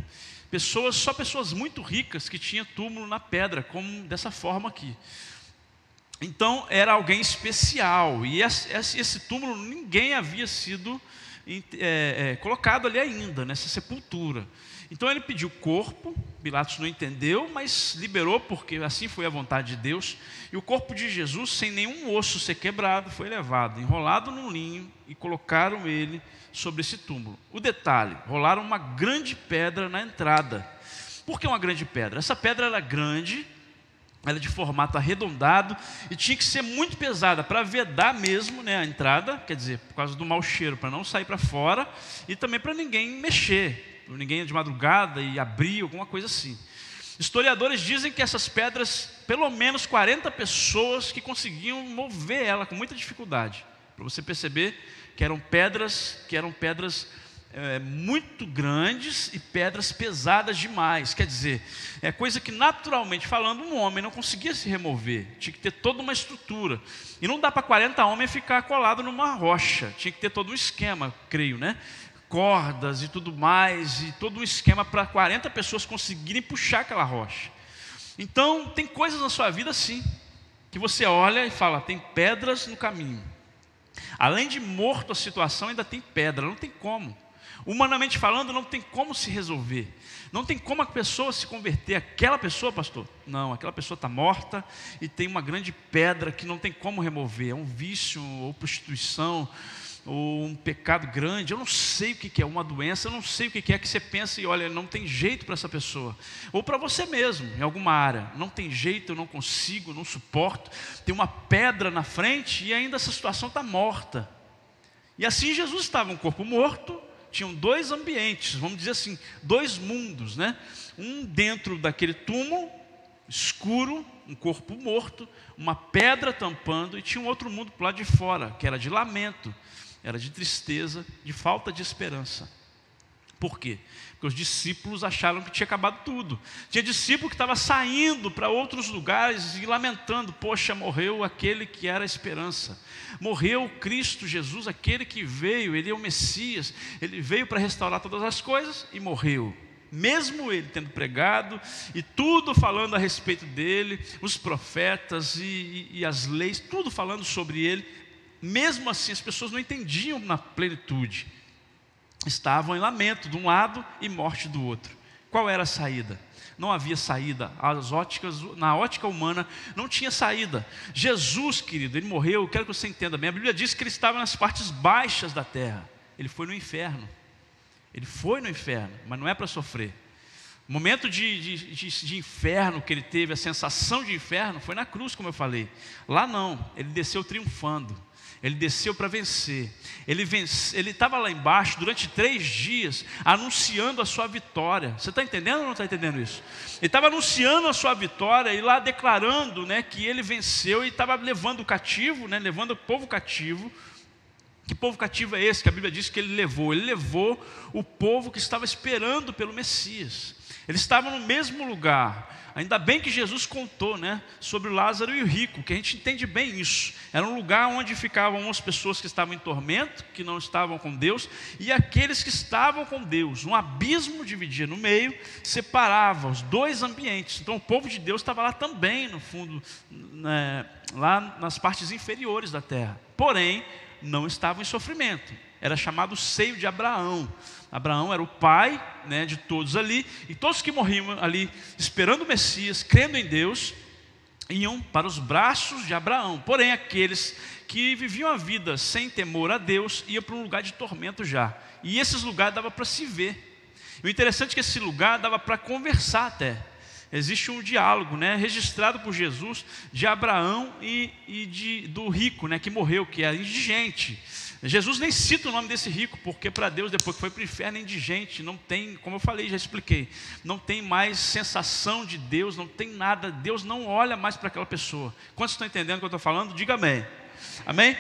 Pessoas, só pessoas muito ricas que tinham túmulo na pedra, como dessa forma aqui. Então era alguém especial, e esse, esse túmulo ninguém havia sido é, é, colocado ali ainda, nessa sepultura. Então ele pediu corpo, Pilatos não entendeu, mas liberou, porque assim foi a vontade de Deus. E o corpo de Jesus, sem nenhum osso ser quebrado, foi levado, enrolado num linho e colocaram ele sobre esse túmulo. O detalhe: rolaram uma grande pedra na entrada. Por que uma grande pedra? Essa pedra era grande, ela é de formato arredondado e tinha que ser muito pesada para vedar mesmo né, a entrada, quer dizer, por causa do mau cheiro, para não sair para fora e também para ninguém mexer ninguém de madrugada e abrir, alguma coisa assim. Historiadores dizem que essas pedras, pelo menos 40 pessoas que conseguiam mover ela com muita dificuldade. Para você perceber que eram pedras, que eram pedras é, muito grandes e pedras pesadas demais. Quer dizer, é coisa que naturalmente falando um homem não conseguia se remover. Tinha que ter toda uma estrutura. E não dá para 40 homens ficar colado numa rocha. Tinha que ter todo um esquema, creio, né? Cordas e tudo mais, e todo um esquema para 40 pessoas conseguirem puxar aquela rocha. Então, tem coisas na sua vida assim, que você olha e fala: tem pedras no caminho. Além de morto a situação, ainda tem pedra, não tem como. Humanamente falando, não tem como se resolver. Não tem como a pessoa se converter. Aquela pessoa, pastor? Não, aquela pessoa está morta e tem uma grande pedra que não tem como remover. É um vício ou prostituição ou um pecado grande, eu não sei o que é uma doença, eu não sei o que é que você pensa e olha, não tem jeito para essa pessoa, ou para você mesmo, em alguma área, não tem jeito, eu não consigo, não suporto, tem uma pedra na frente e ainda essa situação está morta. E assim Jesus estava, um corpo morto, tinham dois ambientes, vamos dizer assim, dois mundos, né? Um dentro daquele túmulo, escuro, um corpo morto, uma pedra tampando, e tinha um outro mundo para lado de fora, que era de lamento, era de tristeza, de falta de esperança. Por quê? Porque os discípulos acharam que tinha acabado tudo. Tinha discípulo que estava saindo para outros lugares e lamentando: Poxa, morreu aquele que era a esperança. Morreu Cristo Jesus, aquele que veio, ele é o Messias, ele veio para restaurar todas as coisas e morreu. Mesmo ele tendo pregado e tudo falando a respeito dele, os profetas e, e, e as leis, tudo falando sobre ele, mesmo assim as pessoas não entendiam na plenitude. Estavam em lamento de um lado e morte do outro. Qual era a saída? Não havia saída. As óticas, na ótica humana não tinha saída. Jesus, querido, ele morreu, eu quero que você entenda bem. A Bíblia diz que ele estava nas partes baixas da terra. Ele foi no inferno. Ele foi no inferno, mas não é para sofrer. O momento de, de, de, de, inferno que ele teve, a sensação de inferno, foi na cruz, como eu falei. Lá não, ele desceu triunfando. Ele desceu para vencer. Ele estava lá embaixo durante três dias, anunciando a sua vitória. Você está entendendo ou não está entendendo isso? Ele estava anunciando a sua vitória e lá declarando né, que ele venceu e estava levando o cativo, né, levando o povo cativo. Que povo cativo é esse que a Bíblia diz que ele levou? Ele levou o povo que estava esperando pelo Messias. Eles estavam no mesmo lugar, Ainda bem que Jesus contou né, sobre Lázaro e o rico, que a gente entende bem isso. Era um lugar onde ficavam as pessoas que estavam em tormento, que não estavam com Deus, e aqueles que estavam com Deus. Um abismo dividia no meio, separava os dois ambientes. Então o povo de Deus estava lá também, no fundo, né, lá nas partes inferiores da terra. Porém, não estavam em sofrimento. Era chamado seio de Abraão. Abraão era o pai né, de todos ali, e todos que morriam ali esperando o Messias, crendo em Deus, iam para os braços de Abraão. Porém, aqueles que viviam a vida sem temor a Deus iam para um lugar de tormento já. E esses lugares dava para se ver. E o interessante é que esse lugar dava para conversar até. Existe um diálogo, né, registrado por Jesus de Abraão e, e de, do rico, né, que morreu, que era indigente. Jesus nem cita o nome desse rico, porque para Deus, depois que foi para o inferno, é indigente, não tem, como eu falei, já expliquei, não tem mais sensação de Deus, não tem nada, Deus não olha mais para aquela pessoa. Quantos estão entendendo o que eu estou falando? Diga amém. Amém?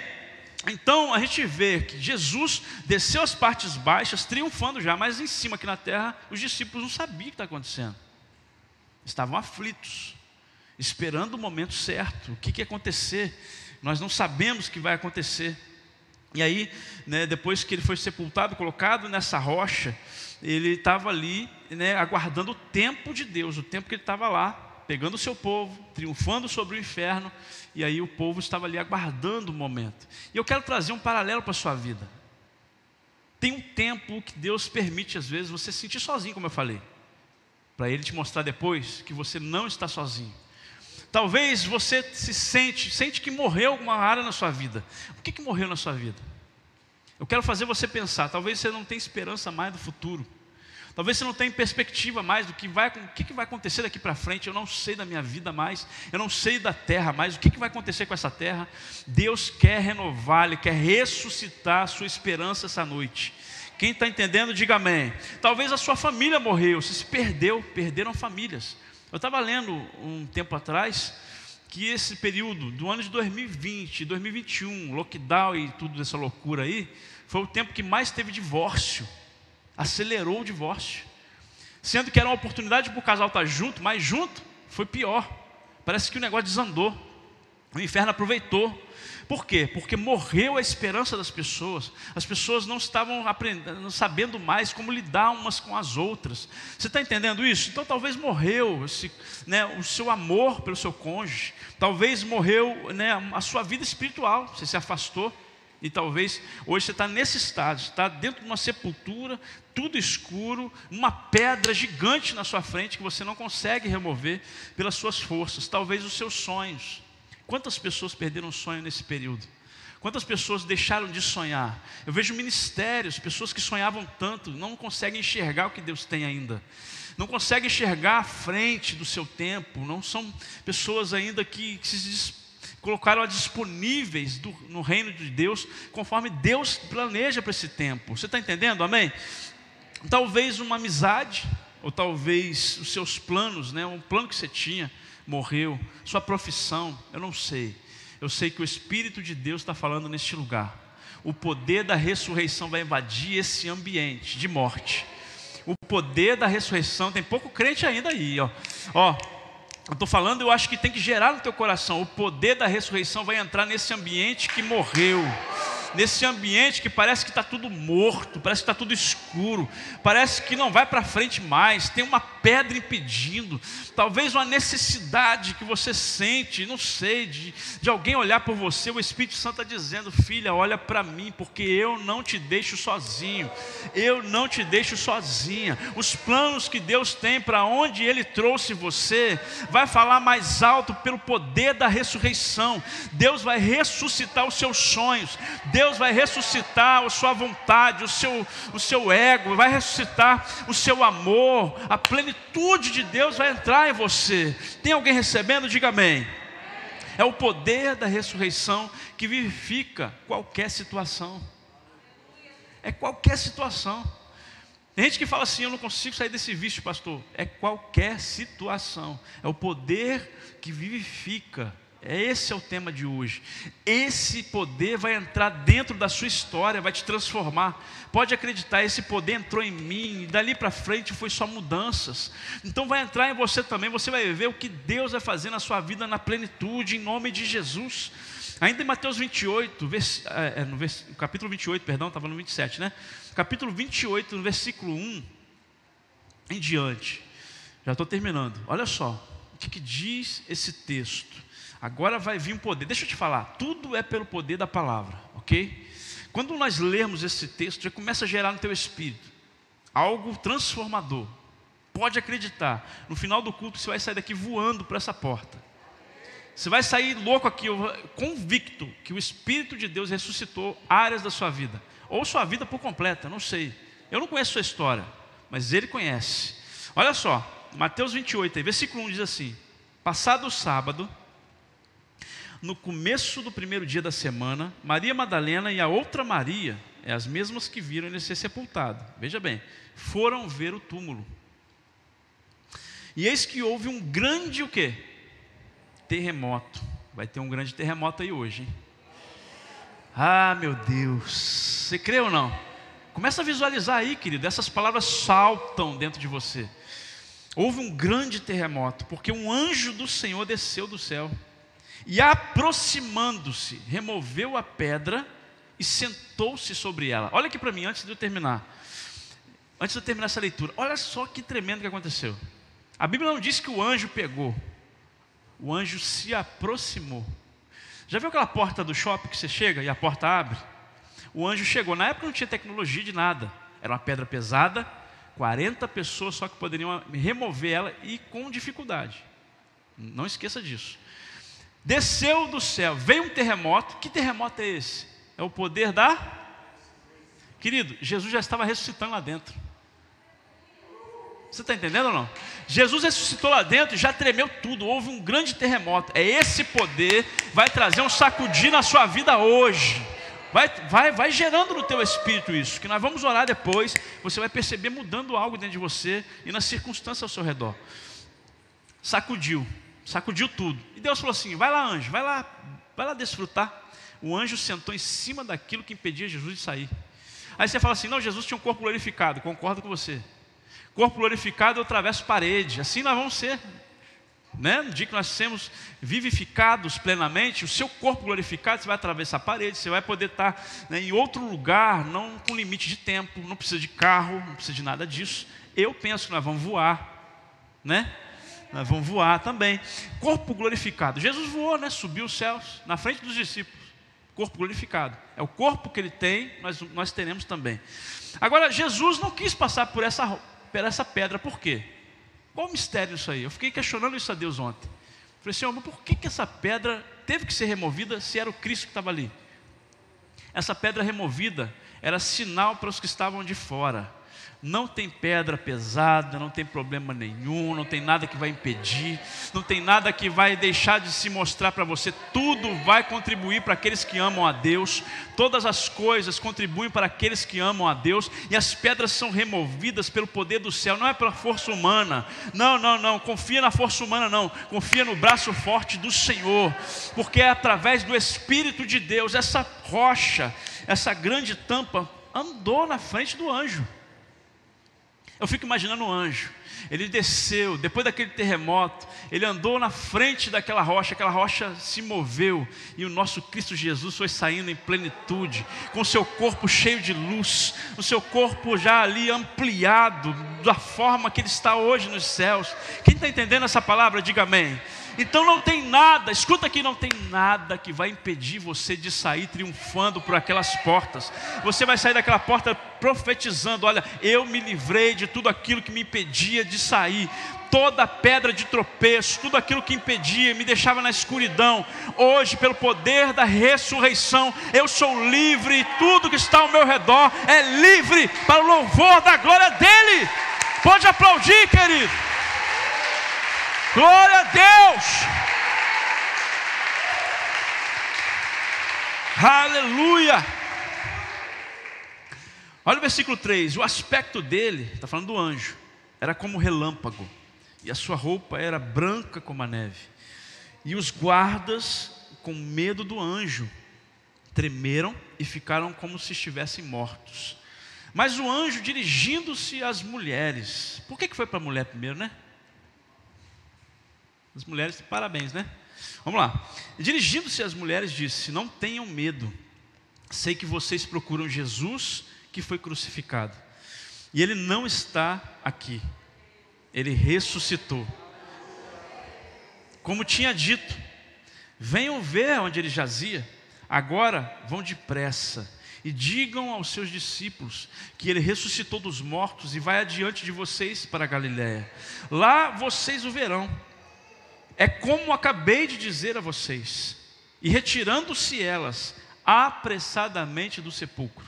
Então a gente vê que Jesus desceu as partes baixas, triunfando já, mas em cima aqui na terra, os discípulos não sabiam o que está acontecendo, estavam aflitos, esperando o momento certo, o que, que ia acontecer, nós não sabemos o que vai acontecer. E aí, né, depois que ele foi sepultado, colocado nessa rocha, ele estava ali, né, aguardando o tempo de Deus, o tempo que ele estava lá, pegando o seu povo, triunfando sobre o inferno, e aí o povo estava ali aguardando o momento. E eu quero trazer um paralelo para a sua vida. Tem um tempo que Deus permite, às vezes, você se sentir sozinho, como eu falei, para Ele te mostrar depois que você não está sozinho. Talvez você se sente, sente que morreu alguma área na sua vida. O que, que morreu na sua vida? Eu quero fazer você pensar, talvez você não tenha esperança mais do futuro. Talvez você não tenha perspectiva mais do que vai, o que, que vai acontecer daqui para frente. Eu não sei da minha vida mais, eu não sei da terra mais, o que, que vai acontecer com essa terra. Deus quer renovar, Ele quer ressuscitar a sua esperança essa noite. Quem está entendendo, diga amém. Talvez a sua família morreu, você se perdeu, perderam famílias. Eu estava lendo um tempo atrás que esse período do ano de 2020, 2021, lockdown e tudo essa loucura aí, foi o tempo que mais teve divórcio acelerou o divórcio. Sendo que era uma oportunidade para o casal estar junto, mas junto foi pior. Parece que o negócio desandou. O inferno aproveitou. Por quê? Porque morreu a esperança das pessoas. As pessoas não estavam aprendendo, sabendo mais como lidar umas com as outras. Você está entendendo isso? Então talvez morreu esse, né, o seu amor pelo seu cônjuge. Talvez morreu né, a sua vida espiritual. Você se afastou. E talvez hoje você está nesse estado, está dentro de uma sepultura, tudo escuro, uma pedra gigante na sua frente que você não consegue remover pelas suas forças, talvez os seus sonhos. Quantas pessoas perderam sonho nesse período? Quantas pessoas deixaram de sonhar? Eu vejo ministérios, pessoas que sonhavam tanto, não conseguem enxergar o que Deus tem ainda. Não conseguem enxergar a frente do seu tempo, não são pessoas ainda que, que se colocaram disponíveis do, no reino de Deus, conforme Deus planeja para esse tempo. Você está entendendo? Amém? Talvez uma amizade, ou talvez os seus planos, né? um plano que você tinha, morreu, sua profissão, eu não sei. Eu sei que o Espírito de Deus está falando neste lugar. O poder da ressurreição vai invadir esse ambiente de morte. O poder da ressurreição, tem pouco crente ainda aí, ó. Ó, eu estou falando, eu acho que tem que gerar no teu coração. O poder da ressurreição vai entrar nesse ambiente que morreu nesse ambiente que parece que está tudo morto, parece que está tudo escuro, parece que não vai para frente mais, tem uma pedra impedindo, talvez uma necessidade que você sente, não sei, de, de alguém olhar por você, o Espírito Santo está dizendo: Filha, olha para mim, porque eu não te deixo sozinho, eu não te deixo sozinha. Os planos que Deus tem para onde Ele trouxe você, vai falar mais alto pelo poder da ressurreição. Deus vai ressuscitar os seus sonhos, Deus vai ressuscitar a sua vontade, o seu, o seu ego, vai ressuscitar o seu amor, a plenitude de Deus vai entrar em você. Tem alguém recebendo? Diga amém. É o poder da ressurreição que vivifica qualquer situação. É qualquer situação. Tem gente que fala assim: eu não consigo sair desse vício, pastor. É qualquer situação. É o poder que vivifica esse é o tema de hoje. Esse poder vai entrar dentro da sua história, vai te transformar. Pode acreditar, esse poder entrou em mim, e dali para frente foi só mudanças. Então vai entrar em você também, você vai ver o que Deus vai fazer na sua vida na plenitude, em nome de Jesus. Ainda em Mateus 28, vers, é, no, vers, capítulo 28, perdão, estava no 27, né? Capítulo 28, no versículo 1 em diante. Já estou terminando. Olha só, o que, que diz esse texto. Agora vai vir um poder. Deixa eu te falar, tudo é pelo poder da palavra, ok? Quando nós lermos esse texto, já começa a gerar no teu espírito algo transformador. Pode acreditar, no final do culto você vai sair daqui voando para essa porta. Você vai sair louco aqui, convicto que o Espírito de Deus ressuscitou áreas da sua vida, ou sua vida por completa, não sei. Eu não conheço sua história, mas Ele conhece. Olha só, Mateus 28, versículo 1 diz assim: Passado o sábado, no começo do primeiro dia da semana, Maria Madalena e a outra Maria, é as mesmas que viram ele ser sepultado. Veja bem, foram ver o túmulo. E eis que houve um grande o quê? Terremoto. Vai ter um grande terremoto aí hoje, hein? Ah, meu Deus. Você crê ou não? Começa a visualizar aí, querido. Essas palavras saltam dentro de você. Houve um grande terremoto, porque um anjo do Senhor desceu do céu e aproximando-se, removeu a pedra e sentou-se sobre ela. Olha aqui para mim, antes de eu terminar. Antes de eu terminar essa leitura, olha só que tremendo que aconteceu. A Bíblia não diz que o anjo pegou, o anjo se aproximou. Já viu aquela porta do shopping que você chega e a porta abre? o anjo chegou. Na época não tinha tecnologia de nada. Era uma pedra pesada, 40 pessoas só que poderiam remover ela e com dificuldade. Não esqueça disso. Desceu do céu, veio um terremoto. Que terremoto é esse? É o poder da. Querido, Jesus já estava ressuscitando lá dentro. Você está entendendo ou não? Jesus ressuscitou lá dentro e já tremeu tudo. Houve um grande terremoto. É esse poder vai trazer um sacudir na sua vida hoje. Vai, vai, vai gerando no teu espírito isso, que nós vamos orar depois, você vai perceber mudando algo dentro de você e nas circunstâncias ao seu redor. Sacudiu, sacudiu tudo. E Deus falou assim: vai lá, anjo, vai lá, vai lá desfrutar. O anjo sentou em cima daquilo que impedia Jesus de sair. Aí você fala assim: não, Jesus tinha um corpo glorificado, concordo com você. Corpo glorificado, eu atravesso parede, assim nós vamos ser né? no dia que nós sermos vivificados plenamente, o seu corpo glorificado, você vai atravessar a parede, você vai poder estar né, em outro lugar, não com limite de tempo, não precisa de carro, não precisa de nada disso. Eu penso que nós vamos voar, né? Vamos voar também. Corpo glorificado. Jesus voou, né? Subiu os céus na frente dos discípulos. Corpo glorificado. É o corpo que ele tem, nós, nós teremos também. Agora, Jesus não quis passar por essa, por essa pedra, por quê? Qual o mistério isso aí? Eu fiquei questionando isso a Deus ontem. Falei, Senhor, mas por que, que essa pedra teve que ser removida se era o Cristo que estava ali? Essa pedra removida era sinal para os que estavam de fora não tem pedra pesada, não tem problema nenhum, não tem nada que vai impedir, não tem nada que vai deixar de se mostrar para você. Tudo vai contribuir para aqueles que amam a Deus. Todas as coisas contribuem para aqueles que amam a Deus. E as pedras são removidas pelo poder do céu, não é pela força humana. Não, não, não. Confia na força humana, não. Confia no braço forte do Senhor, porque é através do Espírito de Deus essa rocha, essa grande tampa andou na frente do anjo. Eu fico imaginando um anjo. Ele desceu, depois daquele terremoto, ele andou na frente daquela rocha, aquela rocha se moveu e o nosso Cristo Jesus foi saindo em plenitude, com seu corpo cheio de luz, o seu corpo já ali ampliado, da forma que ele está hoje nos céus. Quem está entendendo essa palavra, diga amém. Então não tem nada, escuta aqui, não tem nada que vai impedir você de sair triunfando por aquelas portas. Você vai sair daquela porta profetizando: olha, eu me livrei de tudo aquilo que me impedia de sair. Toda pedra de tropeço, tudo aquilo que impedia, me deixava na escuridão. Hoje, pelo poder da ressurreição, eu sou livre tudo que está ao meu redor é livre para o louvor da glória dele. Pode aplaudir, querido. Glória a Deus! Aleluia! Olha o versículo 3: o aspecto dele, está falando do anjo, era como relâmpago, e a sua roupa era branca como a neve. E os guardas, com medo do anjo, tremeram e ficaram como se estivessem mortos. Mas o anjo, dirigindo-se às mulheres, por que, que foi para a mulher primeiro, né? As mulheres, parabéns, né? Vamos lá. Dirigindo-se às mulheres, disse: Não tenham medo. Sei que vocês procuram Jesus que foi crucificado. E ele não está aqui. Ele ressuscitou. Como tinha dito, venham ver onde ele jazia. Agora vão depressa e digam aos seus discípulos que ele ressuscitou dos mortos e vai adiante de vocês para a Galiléia. Lá vocês o verão é como acabei de dizer a vocês. E retirando-se elas apressadamente do sepulcro.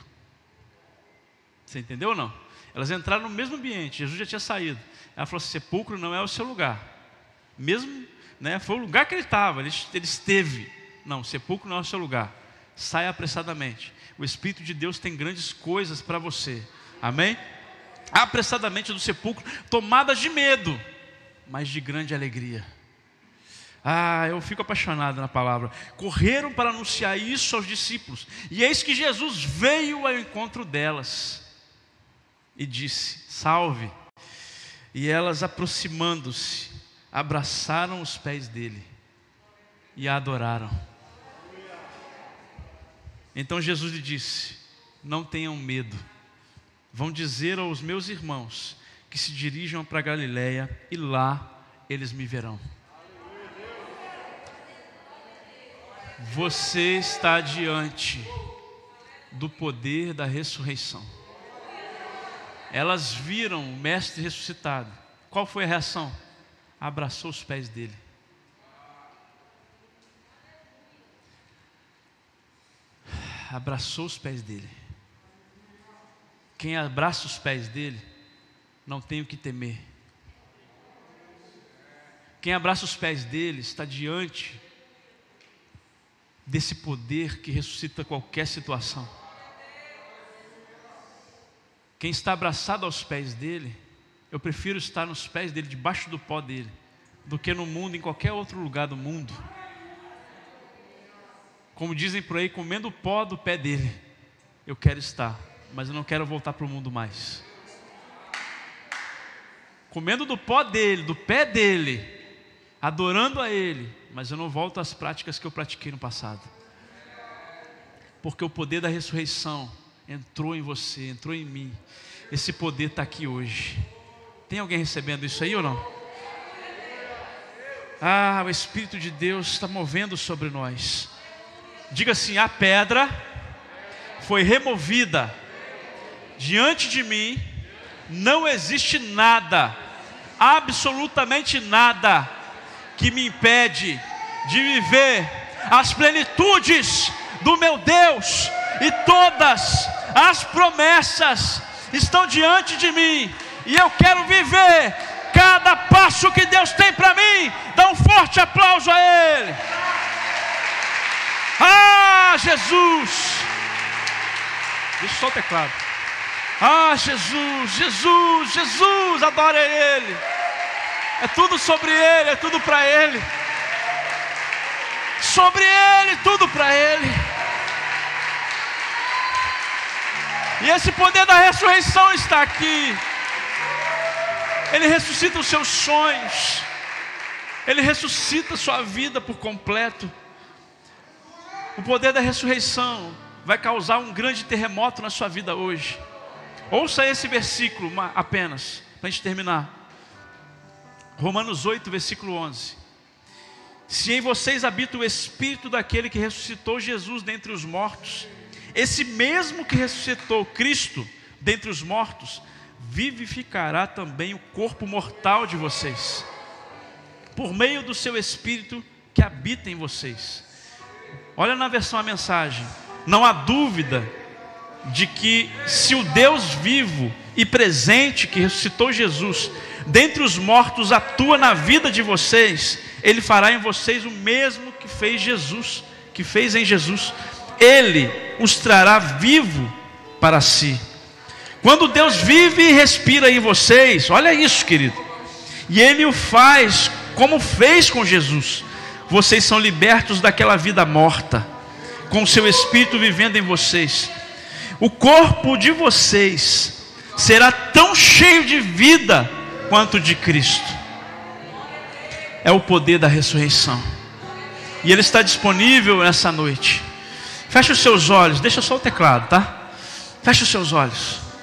Você entendeu ou não? Elas entraram no mesmo ambiente, Jesus já tinha saído. Ela falou: sepulcro não é o seu lugar. Mesmo, né, foi o lugar que ele estava, ele, ele esteve. Não, sepulcro não é o seu lugar. Saia apressadamente. O Espírito de Deus tem grandes coisas para você. Amém? Apressadamente do sepulcro, tomadas de medo, mas de grande alegria. Ah, eu fico apaixonado na palavra. Correram para anunciar isso aos discípulos. E eis que Jesus veio ao encontro delas e disse: Salve. E elas, aproximando-se, abraçaram os pés dele e a adoraram. Então Jesus lhe disse: Não tenham medo. Vão dizer aos meus irmãos que se dirijam para Galiléia e lá eles me verão. Você está diante do poder da ressurreição. Elas viram o Mestre ressuscitado. Qual foi a reação? Abraçou os pés dele. Abraçou os pés dele. Quem abraça os pés dele, não tem o que temer. Quem abraça os pés dele está diante desse poder que ressuscita qualquer situação. Quem está abraçado aos pés dele, eu prefiro estar nos pés dele, debaixo do pó dele, do que no mundo, em qualquer outro lugar do mundo. Como dizem por aí, comendo o pó do pé dele. Eu quero estar, mas eu não quero voltar para o mundo mais. Comendo do pó dele, do pé dele, adorando a ele, mas eu não volto às práticas que eu pratiquei no passado. Porque o poder da ressurreição entrou em você, entrou em mim. Esse poder está aqui hoje. Tem alguém recebendo isso aí ou não? Ah, o Espírito de Deus está movendo sobre nós. Diga assim: a pedra foi removida diante de mim, não existe nada, absolutamente nada, que me impede de viver as plenitudes do meu Deus e todas as promessas estão diante de mim, e eu quero viver cada passo que Deus tem para mim. Dá um forte aplauso a Ele. Ah, Jesus! Deixa só o teclado. Ah, Jesus, Jesus, Jesus, adora Ele. É tudo sobre Ele, é tudo para Ele. Sobre Ele, tudo para Ele. E esse poder da ressurreição está aqui. Ele ressuscita os seus sonhos. Ele ressuscita a sua vida por completo. O poder da ressurreição vai causar um grande terremoto na sua vida hoje. Ouça esse versículo apenas, para a gente terminar. Romanos 8, versículo 11. Se em vocês habita o Espírito daquele que ressuscitou Jesus dentre os mortos, esse mesmo que ressuscitou Cristo dentre os mortos, vivificará também o corpo mortal de vocês, por meio do seu Espírito que habita em vocês. Olha na versão a mensagem. Não há dúvida de que se o Deus vivo e presente que ressuscitou Jesus dentre os mortos atua na vida de vocês, ele fará em vocês o mesmo que fez Jesus, que fez em Jesus ele os trará vivo para si. Quando Deus vive e respira em vocês, olha isso, querido, e Ele o faz como fez com Jesus, vocês são libertos daquela vida morta, com o seu Espírito vivendo em vocês. O corpo de vocês será tão cheio de vida quanto de Cristo. É o poder da ressurreição. E ele está disponível nessa noite. Feche os seus olhos, deixa só o teclado, tá? Feche os seus olhos.